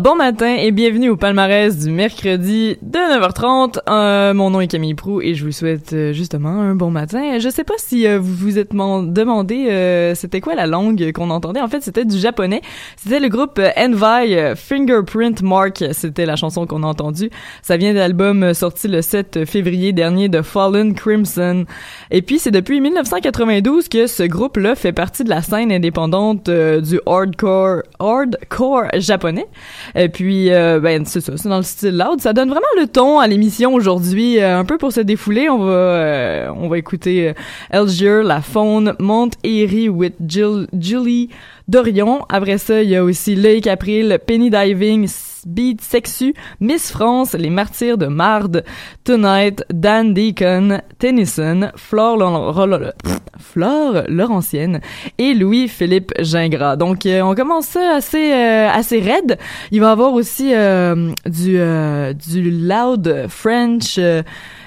Bon matin et bienvenue au palmarès du mercredi de 9h30. Euh, mon nom est Camille Prou et je vous souhaite euh, justement un bon matin. Je sais pas si euh, vous vous êtes man- demandé c'était quoi la langue qu'on entendait. En fait, c'était du japonais. C'était le groupe Envy Fingerprint Mark. C'était la chanson qu'on a entendue. Ça vient de l'album sorti le 7 février dernier de Fallen Crimson. Et puis, c'est depuis 1992 que ce groupe-là fait partie de la scène indépendante du hardcore, hardcore japonais. Et puis, euh, ben, c'est ça, c'est dans le style loud. Ça donne vraiment le ton à l'émission aujourd'hui. Euh, un peu pour se défouler, on va, euh, on va écouter euh, Elgier, La Faune, Monte Erie with Jill, Julie Dorion. Après ça, il y a aussi Loïc April, Penny Diving, Beat Sexu, Miss France, Les Martyrs de Marde, Tonight, Dan Deacon, Tennyson, Flore, Lo- Ro- Flore Laurentienne et Louis-Philippe Gingras. Donc, euh, on commence ça assez, euh, assez raide. Il va y avoir aussi euh, du, euh, du loud French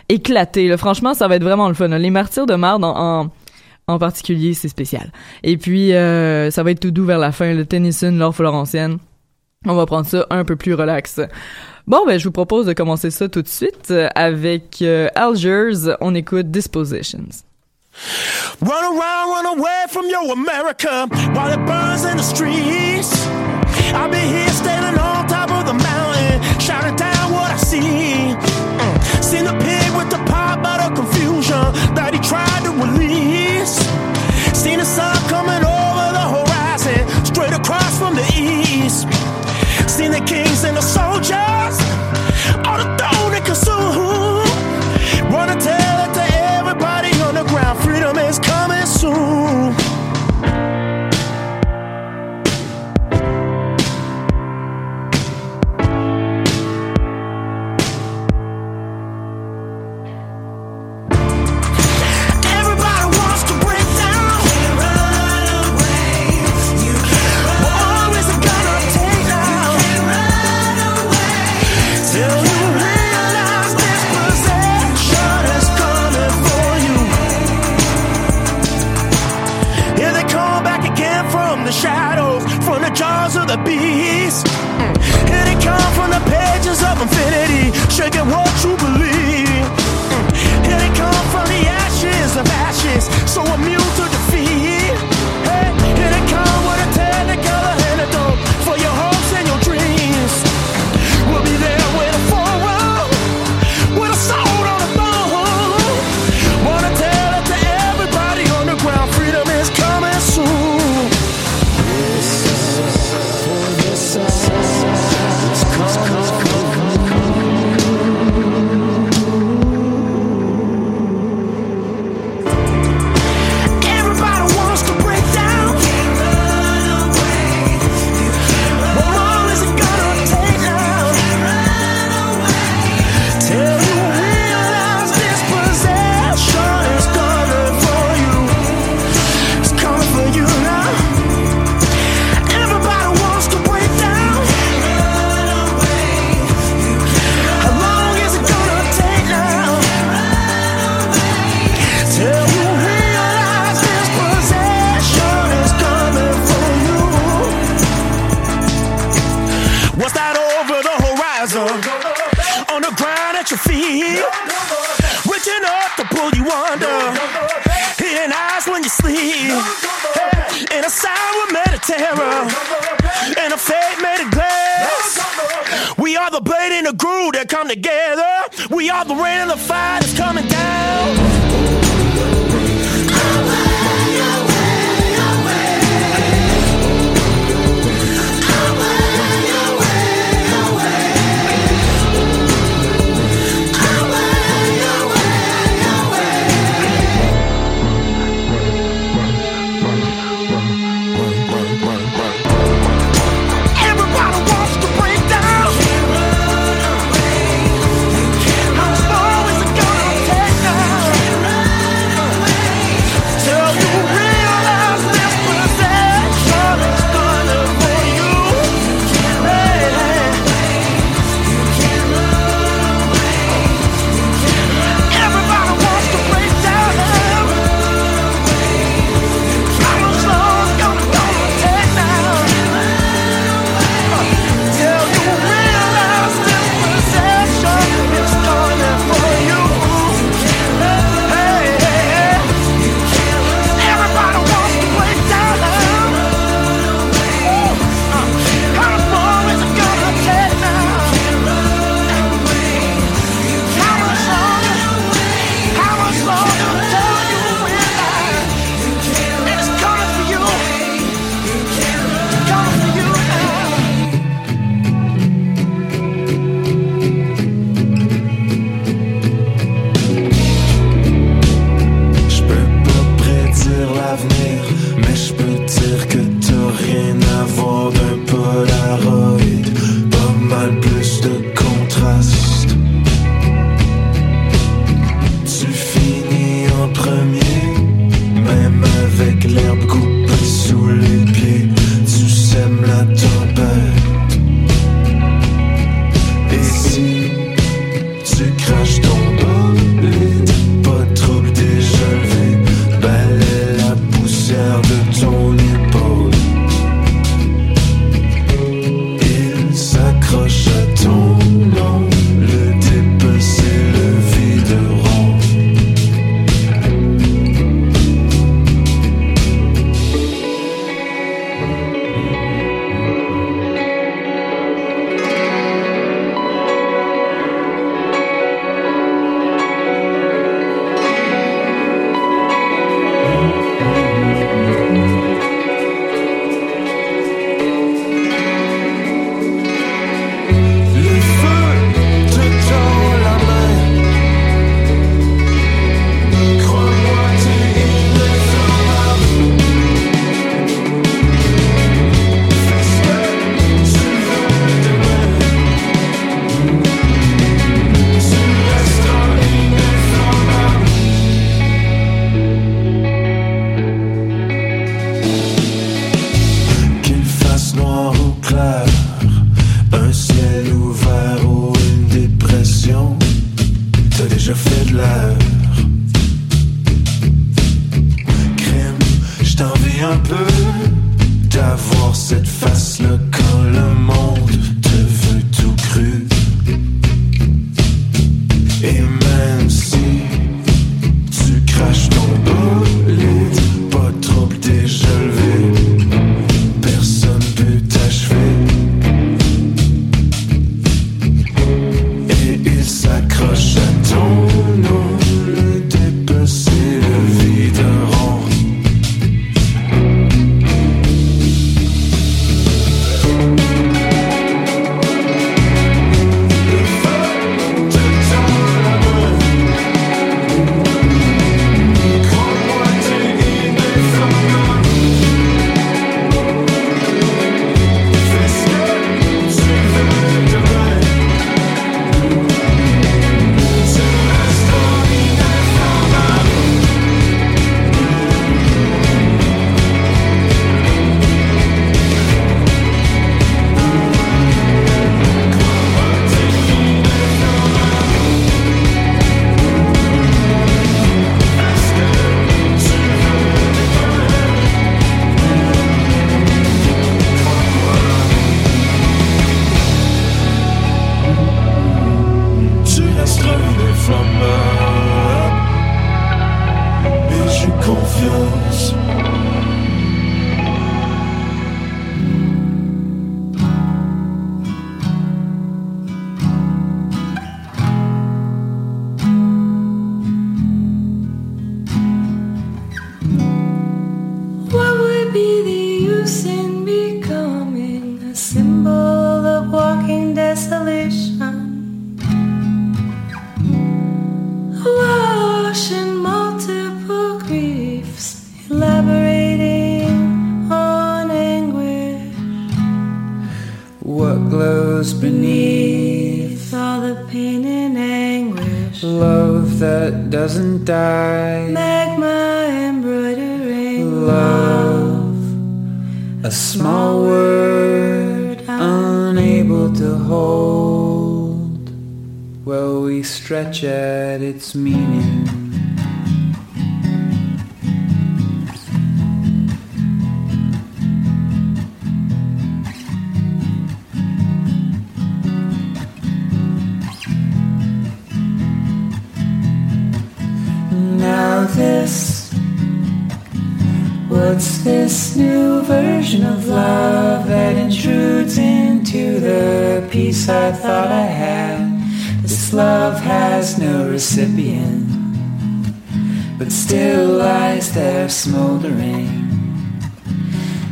éclaté. Franchement, ça va être vraiment le fun. Les Martyrs de Marde en, en en particulier, c'est spécial. Et puis, euh, ça va être tout doux vers la fin, le Tennyson, l'or Florentienne. On va prendre ça un peu plus relax. Bon, ben, je vous propose de commencer ça tout de suite avec euh, Algiers. On écoute Dispositions. Run around, run away from your America while it burns in the streets. I'll be here standing on top of the mountain, shouting down what I see. Mm. Seen the pig with the pop out of confusion that soon. Infinity, shaking what you believe. Mm. Here they come from the ashes of ashes, so immune to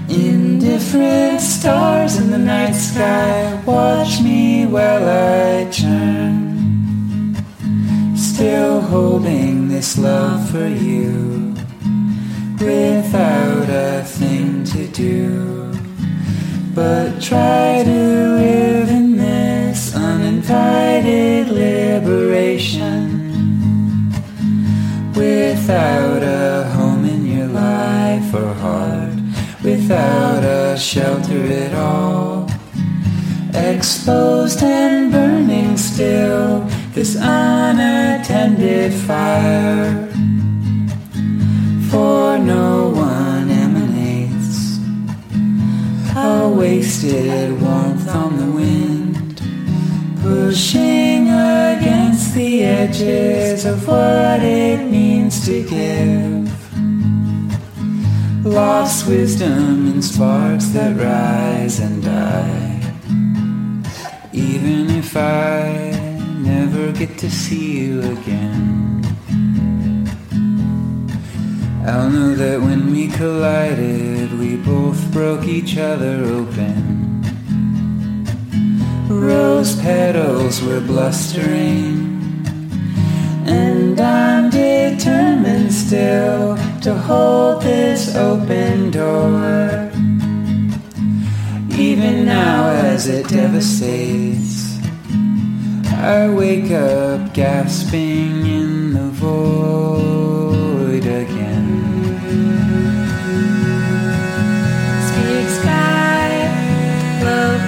Indifferent stars in the night sky watch me while I turn. Still holding this love for you without a thing to do. But try to live in this uninvited liberation without a home in your life or heart without a shelter at all. Exposed and burning still, this unattended fire. For no one emanates a wasted warmth on the wind, pushing against the edges of what it means to give. Lost wisdom in sparks that rise and die. Even if I never get to see you again. I'll know that when we collided, we both broke each other open. Rose petals were blustering, and I'm determined still to hold this open door. Even now, as it devastates, I wake up gasping in the void again. Speak sky, blow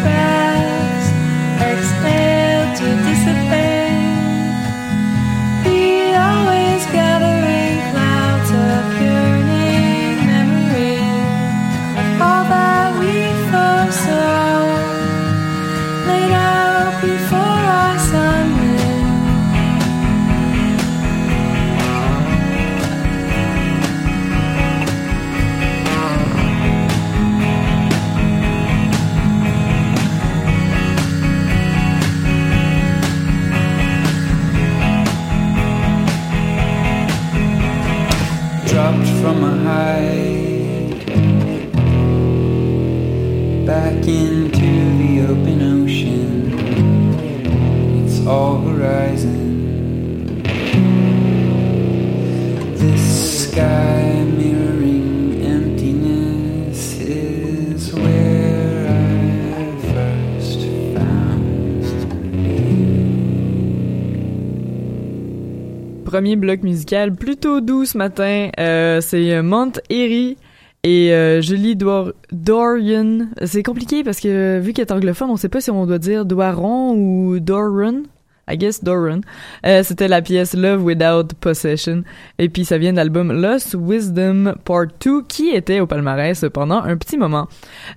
Premier bloc musical plutôt doux ce matin. Euh, c'est Mount Erie et euh, Julie Dor Dorian. C'est compliqué parce que vu qu'elle est anglophone, on sait pas si on doit dire Doiron ou Doran. I guess Doran. Euh, C'était la pièce Love Without Possession. Et puis ça vient de l'album Lost Wisdom Part 2 qui était au palmarès pendant un petit moment.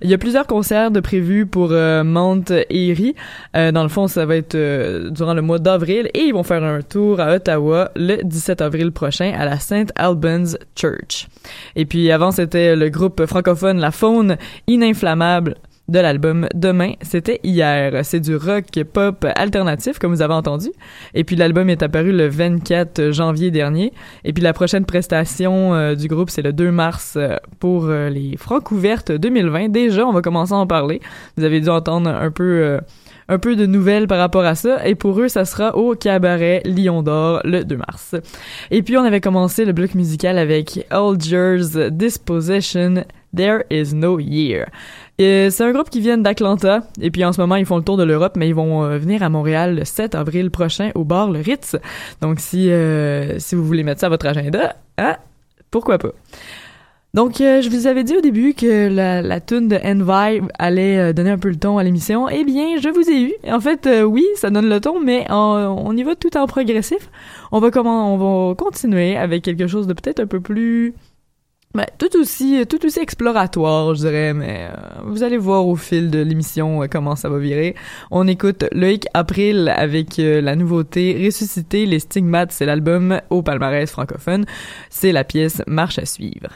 Il y a plusieurs concerts de prévus pour euh, Mount Erie. Euh, dans le fond, ça va être euh, durant le mois d'avril et ils vont faire un tour à Ottawa le 17 avril prochain à la St. Albans Church. Et puis avant, c'était le groupe francophone La Faune Ininflammable de l'album Demain, c'était hier. C'est du rock pop alternatif, comme vous avez entendu. Et puis l'album est apparu le 24 janvier dernier. Et puis la prochaine prestation euh, du groupe, c'est le 2 mars euh, pour euh, les Francouvertes 2020. Déjà, on va commencer à en parler. Vous avez dû entendre un peu... un peu de nouvelles par rapport à ça. Et pour eux, ça sera au cabaret Lion d'Or le 2 mars. Et puis, on avait commencé le bloc musical avec Algiers Disposition There Is No Year. Et C'est un groupe qui vient d'Atlanta. Et puis, en ce moment, ils font le tour de l'Europe, mais ils vont euh, venir à Montréal le 7 avril prochain au bar Le Ritz. Donc, si, euh, si vous voulez mettre ça à votre agenda, ah, pourquoi pas? Donc, euh, je vous avais dit au début que la, la tune de Envy allait euh, donner un peu le ton à l'émission. Eh bien, je vous ai eu. En fait, euh, oui, ça donne le ton, mais on y va tout en progressif. On va comment, on va continuer avec quelque chose de peut-être un peu plus, ben, tout aussi, tout aussi exploratoire, je dirais. Mais euh, vous allez voir au fil de l'émission euh, comment ça va virer. On écoute Loïc April avec euh, la nouveauté Ressusciter les stigmates. C'est l'album au palmarès francophone. C'est la pièce Marche à suivre.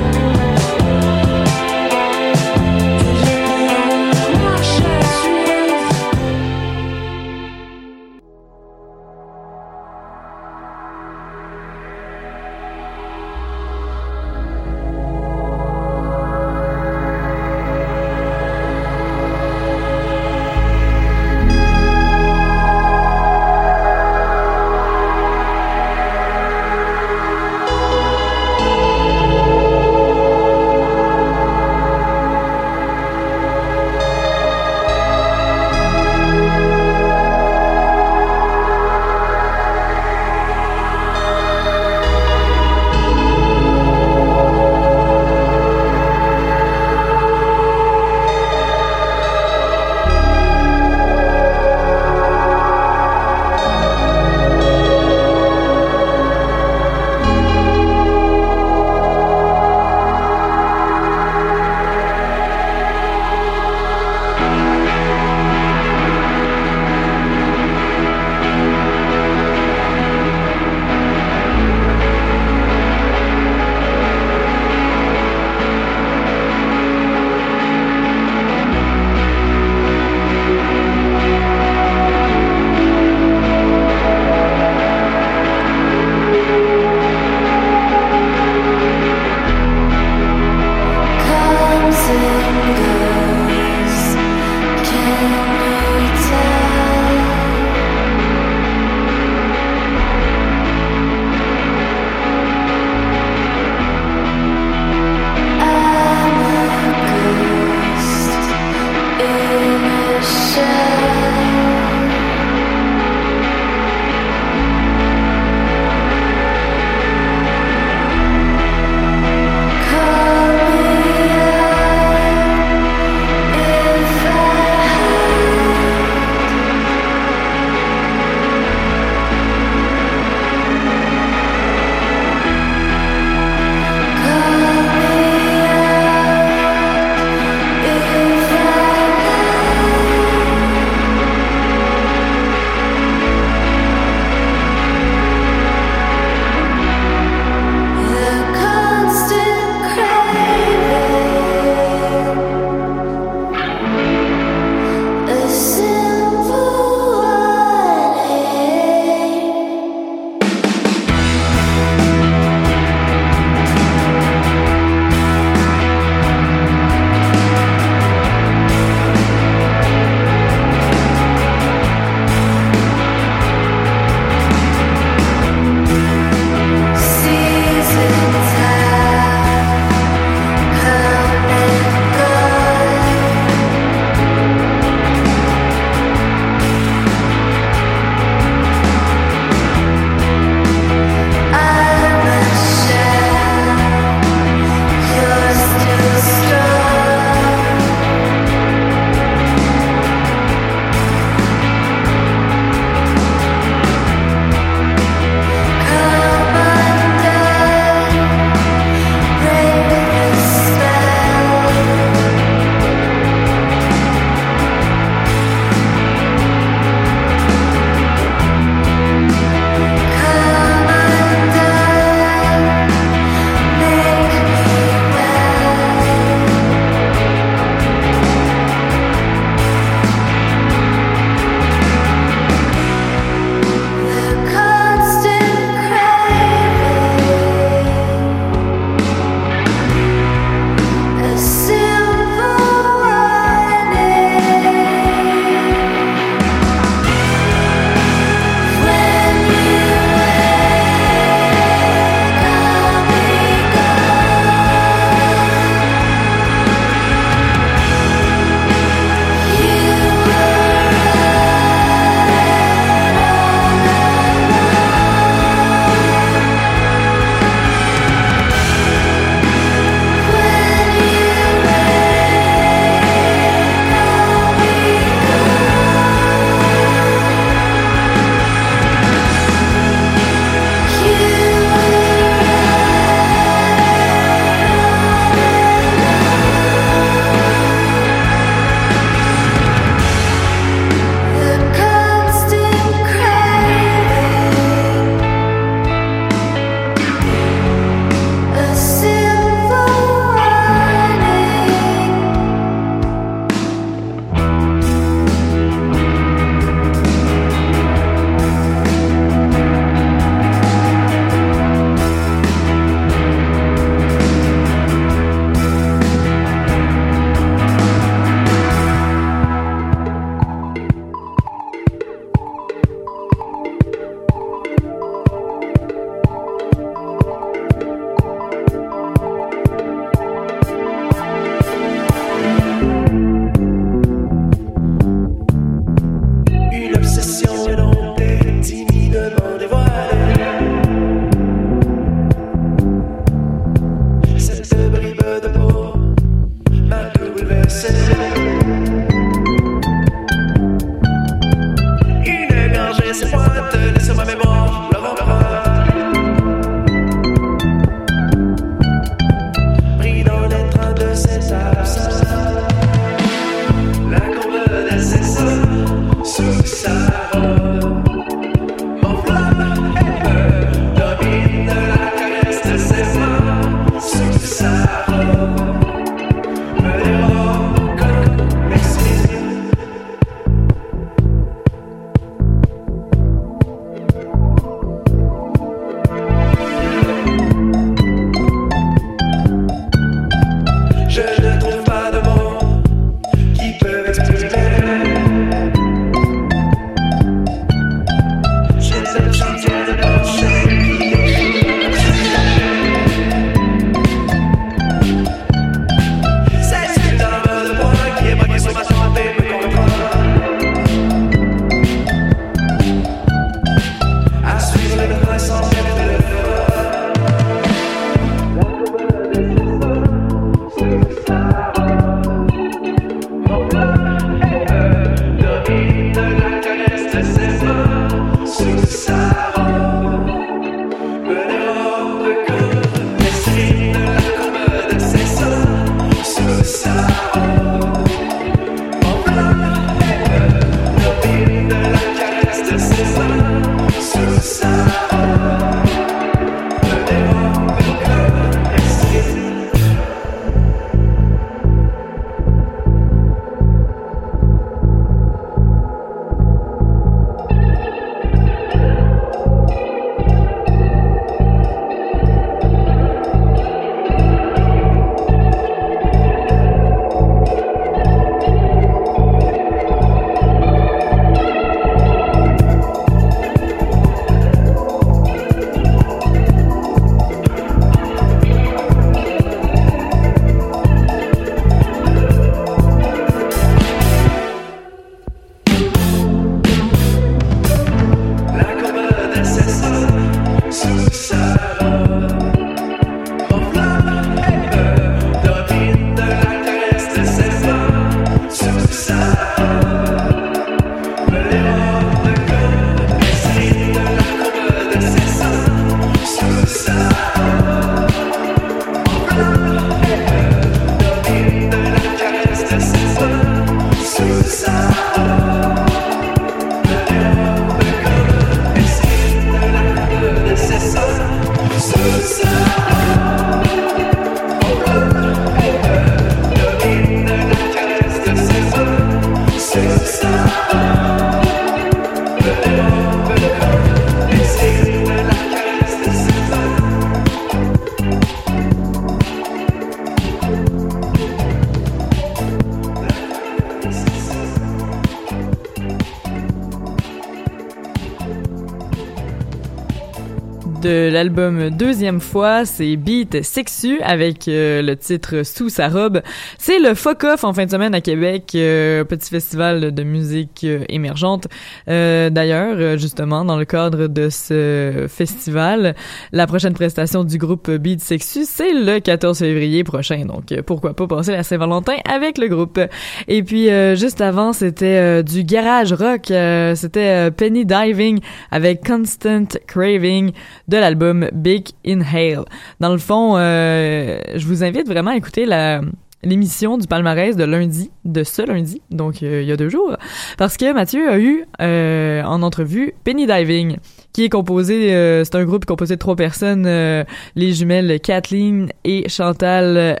De l'album Deuxième fois, c'est Beat Sexu avec euh, le titre Sous sa robe. C'est le Fuck Off en fin de semaine à Québec, euh, petit festival de musique euh, émergente. D'ailleurs, justement, dans le cadre de ce festival, la prochaine prestation du groupe Beat Sexu, c'est le 14 février prochain. Donc, pourquoi pas passer la Saint-Valentin avec le groupe. Et puis, juste avant, c'était du garage rock. c'était Penny Diving avec Constant Craving l'album Big Inhale. Dans le fond, euh, je vous invite vraiment à écouter la l'émission du palmarès de lundi, de ce lundi, donc euh, il y a deux jours, parce que Mathieu a eu euh, en entrevue Penny Diving, qui est composé, c'est un groupe composé de trois personnes, les jumelles Kathleen et Chantal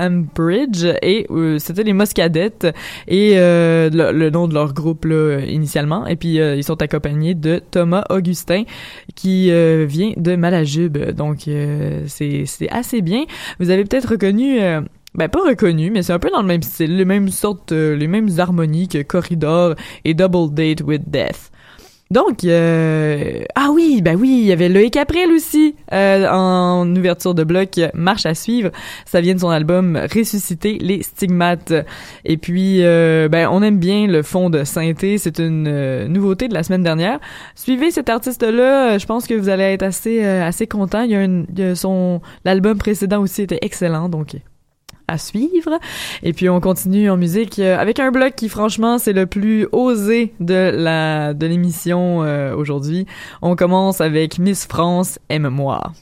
Ambridge et euh, c'était les Moscadettes et euh, le, le nom de leur groupe là, initialement. Et puis euh, ils sont accompagnés de Thomas Augustin qui euh, vient de Malajube. Donc euh, c'est c'est assez bien. Vous avez peut-être reconnu euh, ben pas reconnu, mais c'est un peu dans le même style, les mêmes sortes, les mêmes harmonies que Corridor et Double Date with Death. Donc, euh, ah oui, ben oui, il y avait Loïc April aussi euh, en ouverture de bloc, Marche à suivre. Ça vient de son album Ressusciter les stigmates. Et puis, euh, ben on aime bien le fond de synthé. C'est une euh, nouveauté de la semaine dernière. Suivez cet artiste-là. Je pense que vous allez être assez euh, assez content. Il y a son l'album précédent aussi était excellent. Donc à suivre. Et puis on continue en musique euh, avec un bloc qui franchement c'est le plus osé de la de l'émission euh, aujourd'hui. On commence avec Miss France aime-moi.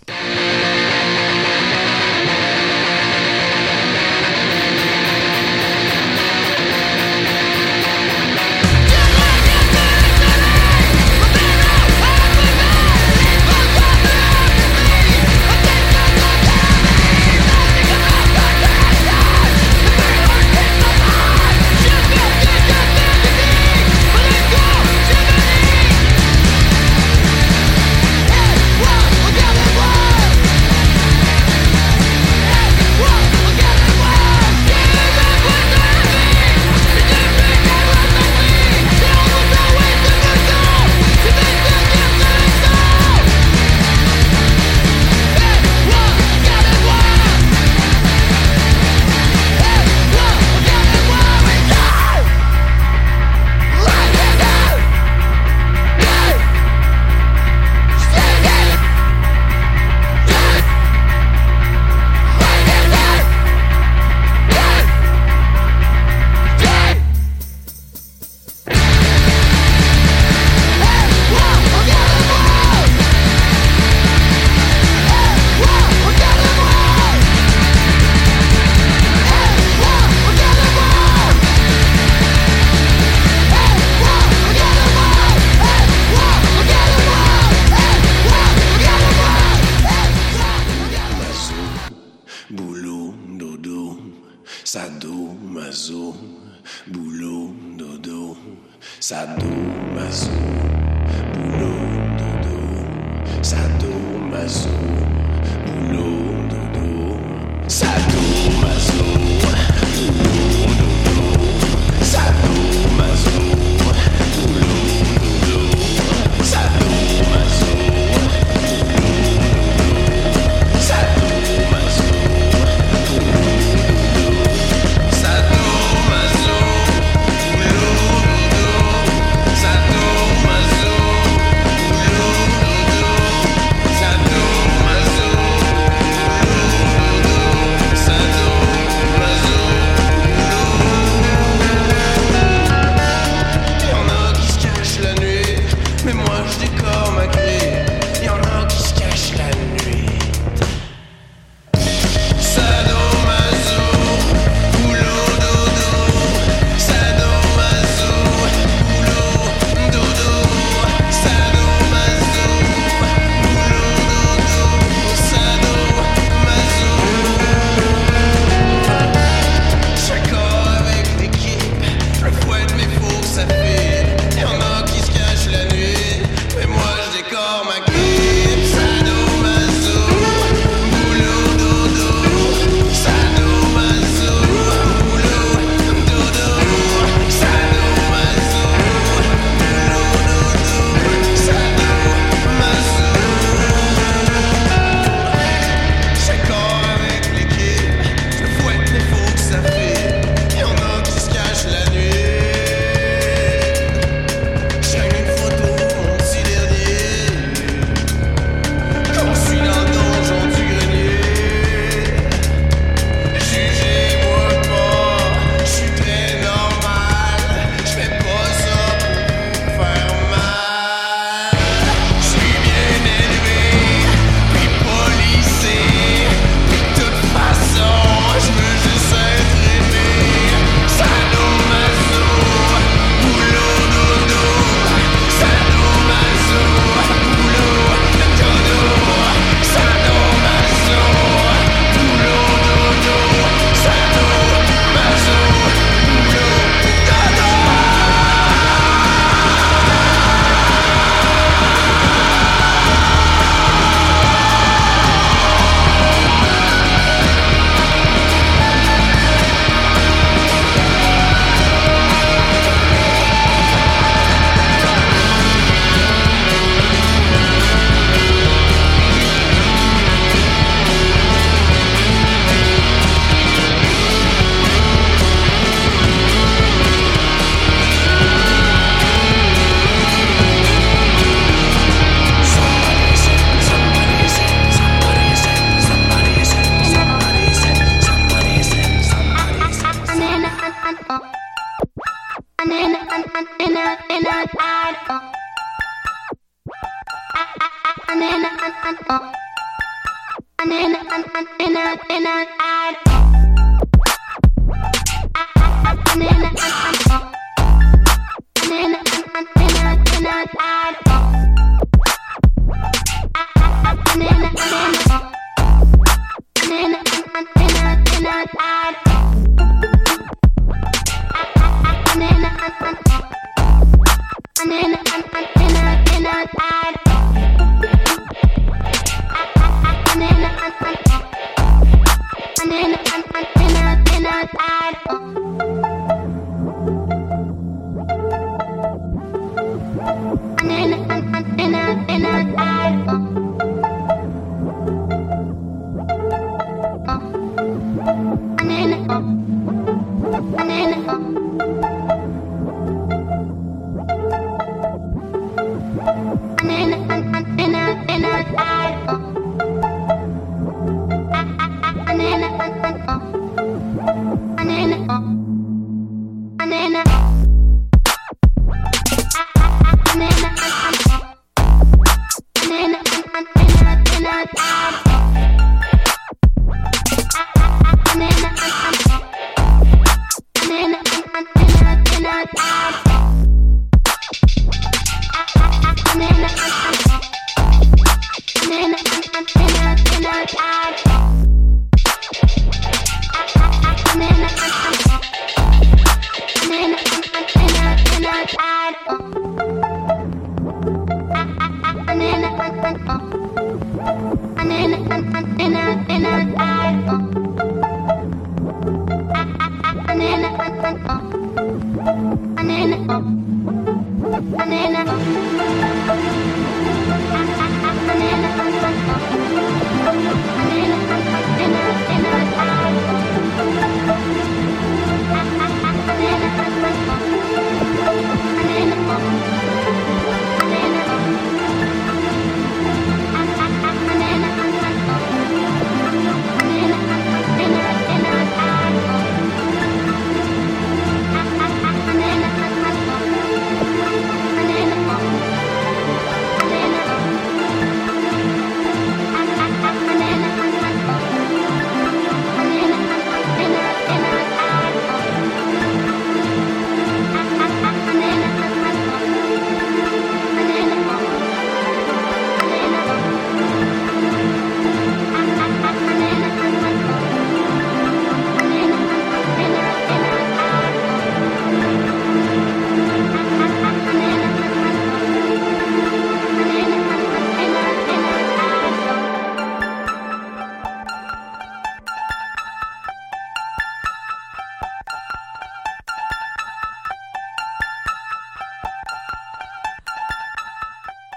And then, and, and,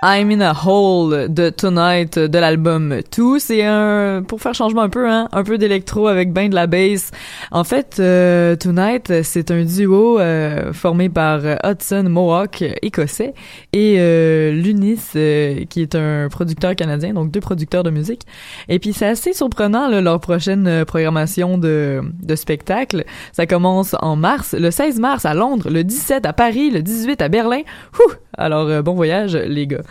I'm in a Hole de Tonight de l'album Tout. C'est un, pour faire changement un peu, hein, un peu d'électro avec ben de la bass. En fait, euh, Tonight, c'est un duo euh, formé par Hudson Mohawk, écossais, et euh, Lunis, qui est un producteur canadien, donc deux producteurs de musique. Et puis c'est assez surprenant là, leur prochaine programmation de, de spectacle. Ça commence en mars, le 16 mars à Londres, le 17 à Paris, le 18 à Berlin. Ouh! Alors euh, bon voyage les gars.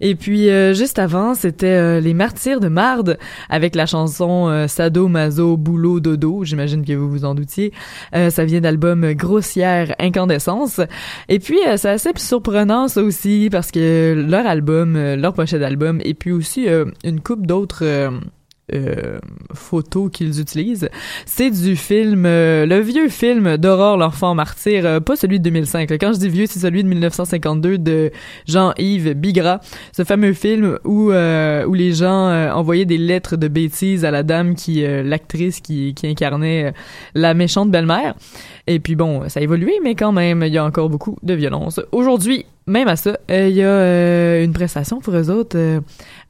Et puis euh, juste avant, c'était euh, les Martyrs de Marde avec la chanson euh, Sado Mazo Boulot Dodo, j'imagine que vous vous en doutiez. Euh, ça vient d'album Grossière Incandescence. Et puis c'est assez surprenant ça aussi parce que leur album, leur prochain album et puis aussi une coupe d'autres euh, photos qu'ils utilisent. C'est du film, euh, le vieux film d'Aurore l'enfant martyr, euh, pas celui de 2005. là. Quand je dis vieux, c'est celui de 1952 de Jean-Yves Bigra. Ce fameux film où où les gens envoyaient des lettres de bêtises à la dame qui, l'actrice qui, incarnait la méchante belle-mère. Et puis bon, ça a évolué, mais quand même, il y a encore beaucoup de violence. Aujourd'hui, même à ça, euh, il y a euh, une prestation pour eux autres euh,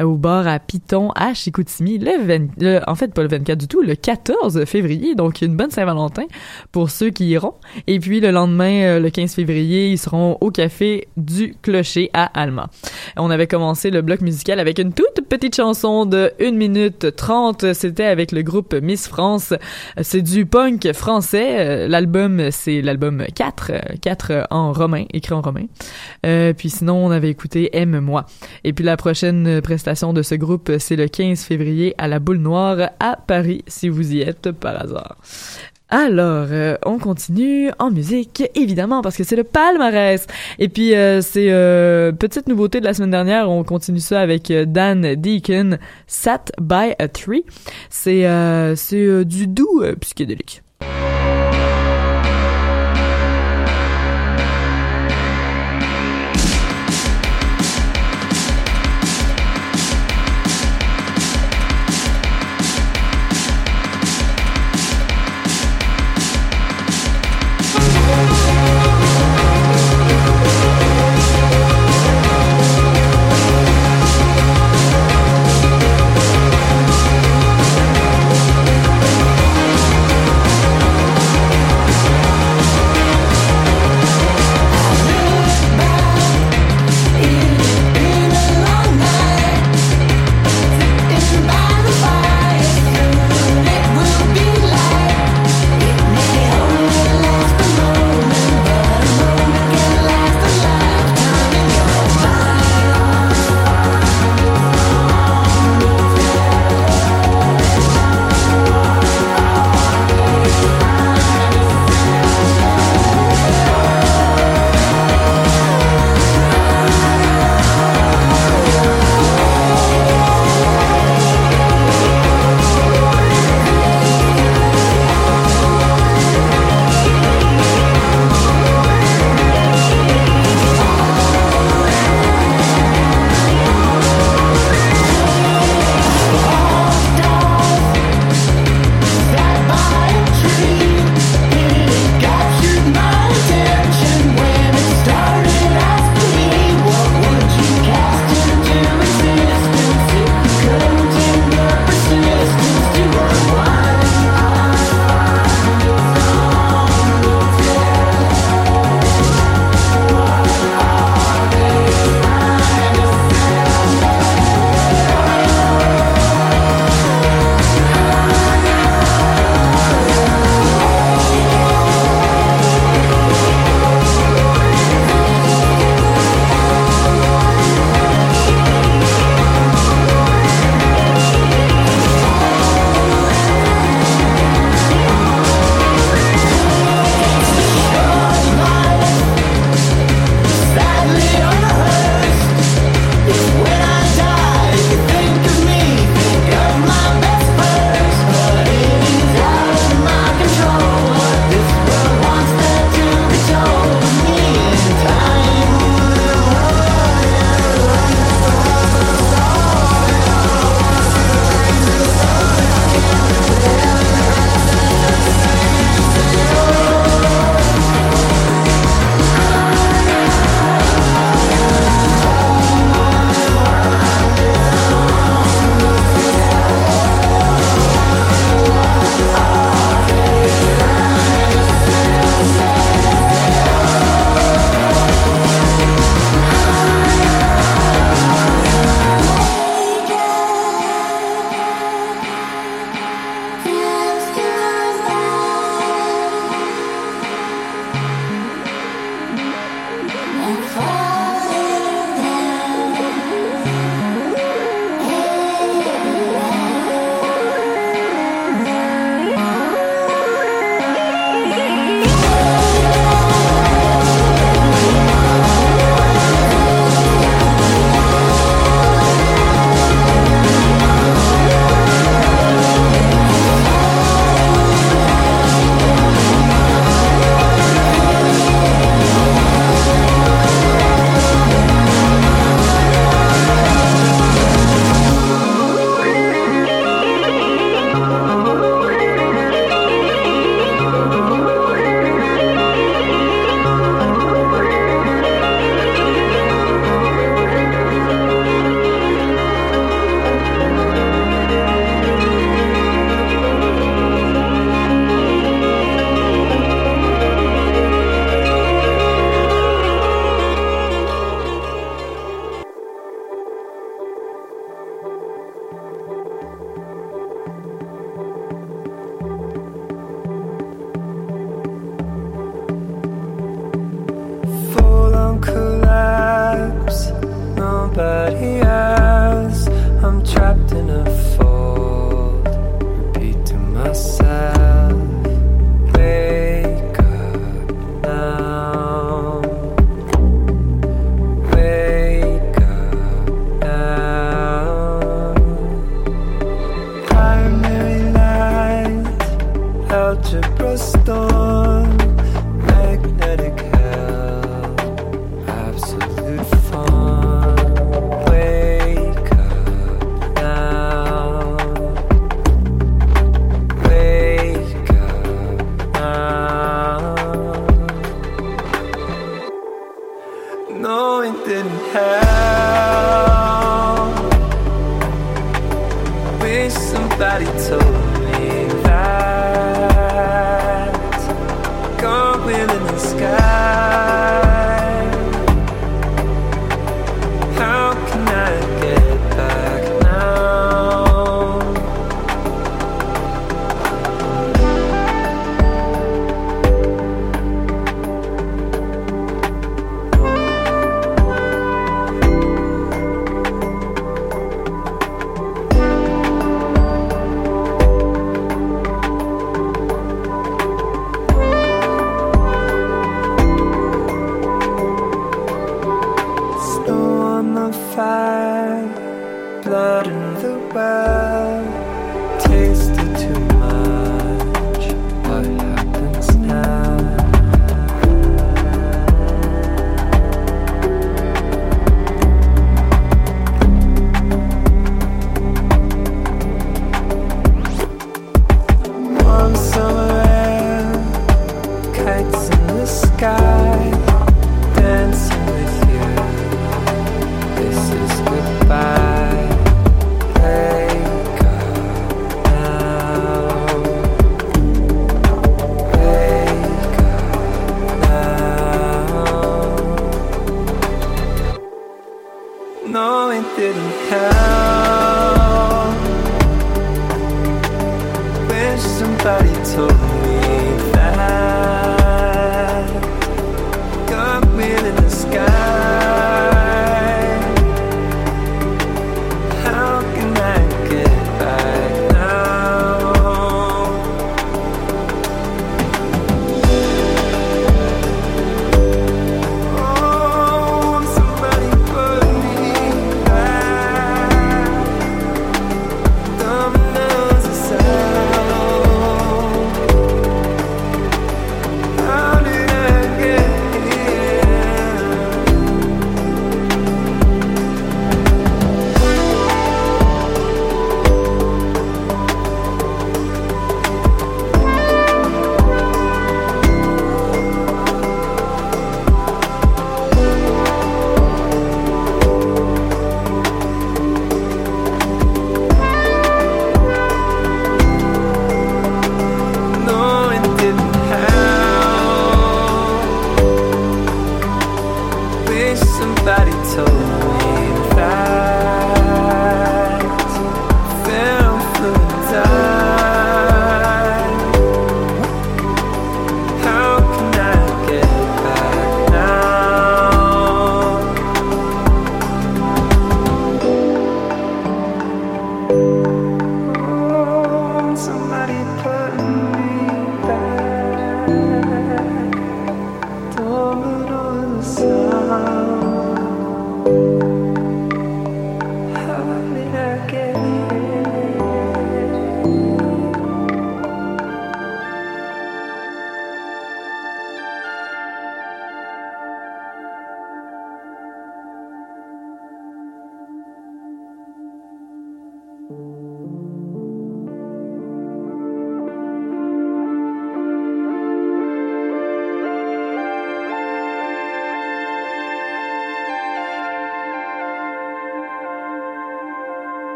au bar à Piton à Chicoutimi le 20, le- en fait pas le 24 du tout, le 14 février, donc une bonne Saint-Valentin pour ceux qui iront. Et puis le lendemain, le 15 février, ils seront au café du Clocher à Alma. On avait commencé le bloc musical avec une toute petite chanson de 1 minute 30, c'était avec le groupe Miss France. C'est du punk français, l'album c'est l'album 4, euh, 4 en romain, écrit en romain. Euh, puis sinon, on avait écouté Aime-moi. Et puis la prochaine prestation de ce groupe, c'est le 15 février à la Boule Noire à Paris, si vous y êtes par hasard. Alors, euh, on continue en musique, évidemment, parce que c'est le palmarès. Et puis, euh, c'est euh, petite nouveauté de la semaine dernière, on continue ça avec Dan Deacon, Sat by a Tree. C'est du doux psychédélique.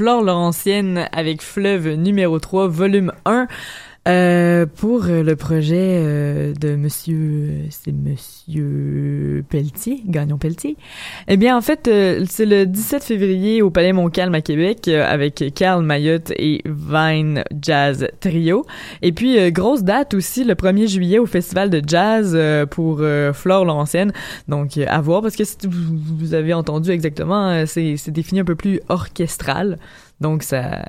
Flore Laurentienne avec Fleuve numéro 3, volume 1. Euh, pour le projet euh, de Monsieur, c'est Monsieur Pelletier, Gagnon Pelletier. Eh bien, en fait, euh, c'est le 17 février au Palais Montcalm à Québec euh, avec Carl Mayotte et Vine Jazz Trio. Et puis, euh, grosse date aussi, le 1er juillet au Festival de Jazz pour Flore Laurentienne. Donc, à voir, parce que vous, avez entendu exactement, c'est défini un peu plus orchestral. Donc, ça,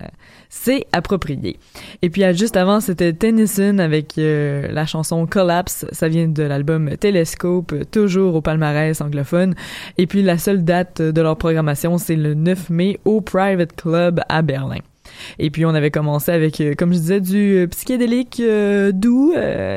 c'est approprié. Et puis, juste avant, c'était Tennyson avec euh, la chanson Collapse. Ça vient de l'album Telescope, toujours au palmarès anglophone. Et puis, la seule date de leur programmation, c'est le 9 mai au Private Club à Berlin. Et puis on avait commencé avec, euh, comme je disais, du euh, psychédélique doux,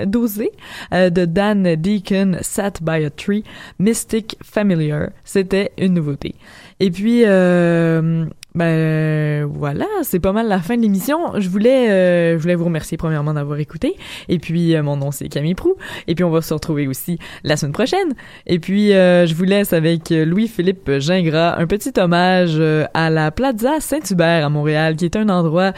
dosé, de Dan Deacon, Sat by a Tree, Mystic Familiar. C'était une nouveauté. Et puis, euh, ben voilà, c'est pas mal la fin de l'émission. Je voulais, euh, je voulais vous remercier premièrement d'avoir écouté. Et puis, euh, mon nom c'est Camille Prou. Et puis, on va se retrouver aussi la semaine prochaine. Et puis, euh, je vous laisse avec Louis-Philippe Gingras, un petit hommage euh, à la Plaza Saint-Hubert à Montréal, qui est un endroit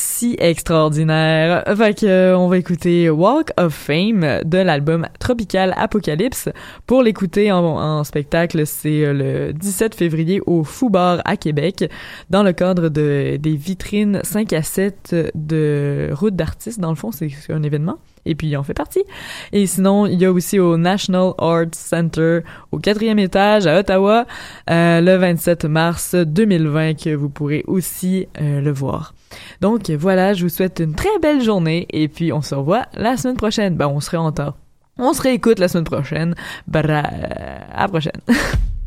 si extraordinaire. Fait que euh, on va écouter Walk of Fame de l'album Tropical Apocalypse. Pour l'écouter en, spectacle, c'est euh, le 17 février au Fou Bar à Québec dans le cadre de des vitrines 5 à 7 de route d'artistes dans le fond, c'est c'est un événement et puis il en fait partie. Et sinon, il y a aussi au National Arts Center au quatrième étage à Ottawa euh, le 27 mars 2020 que vous pourrez aussi euh, le voir. Donc voilà, je vous souhaite une très belle journée et puis on se revoit la semaine prochaine. Ben on se réentend. On se réécoute la semaine prochaine. Bra à la prochaine.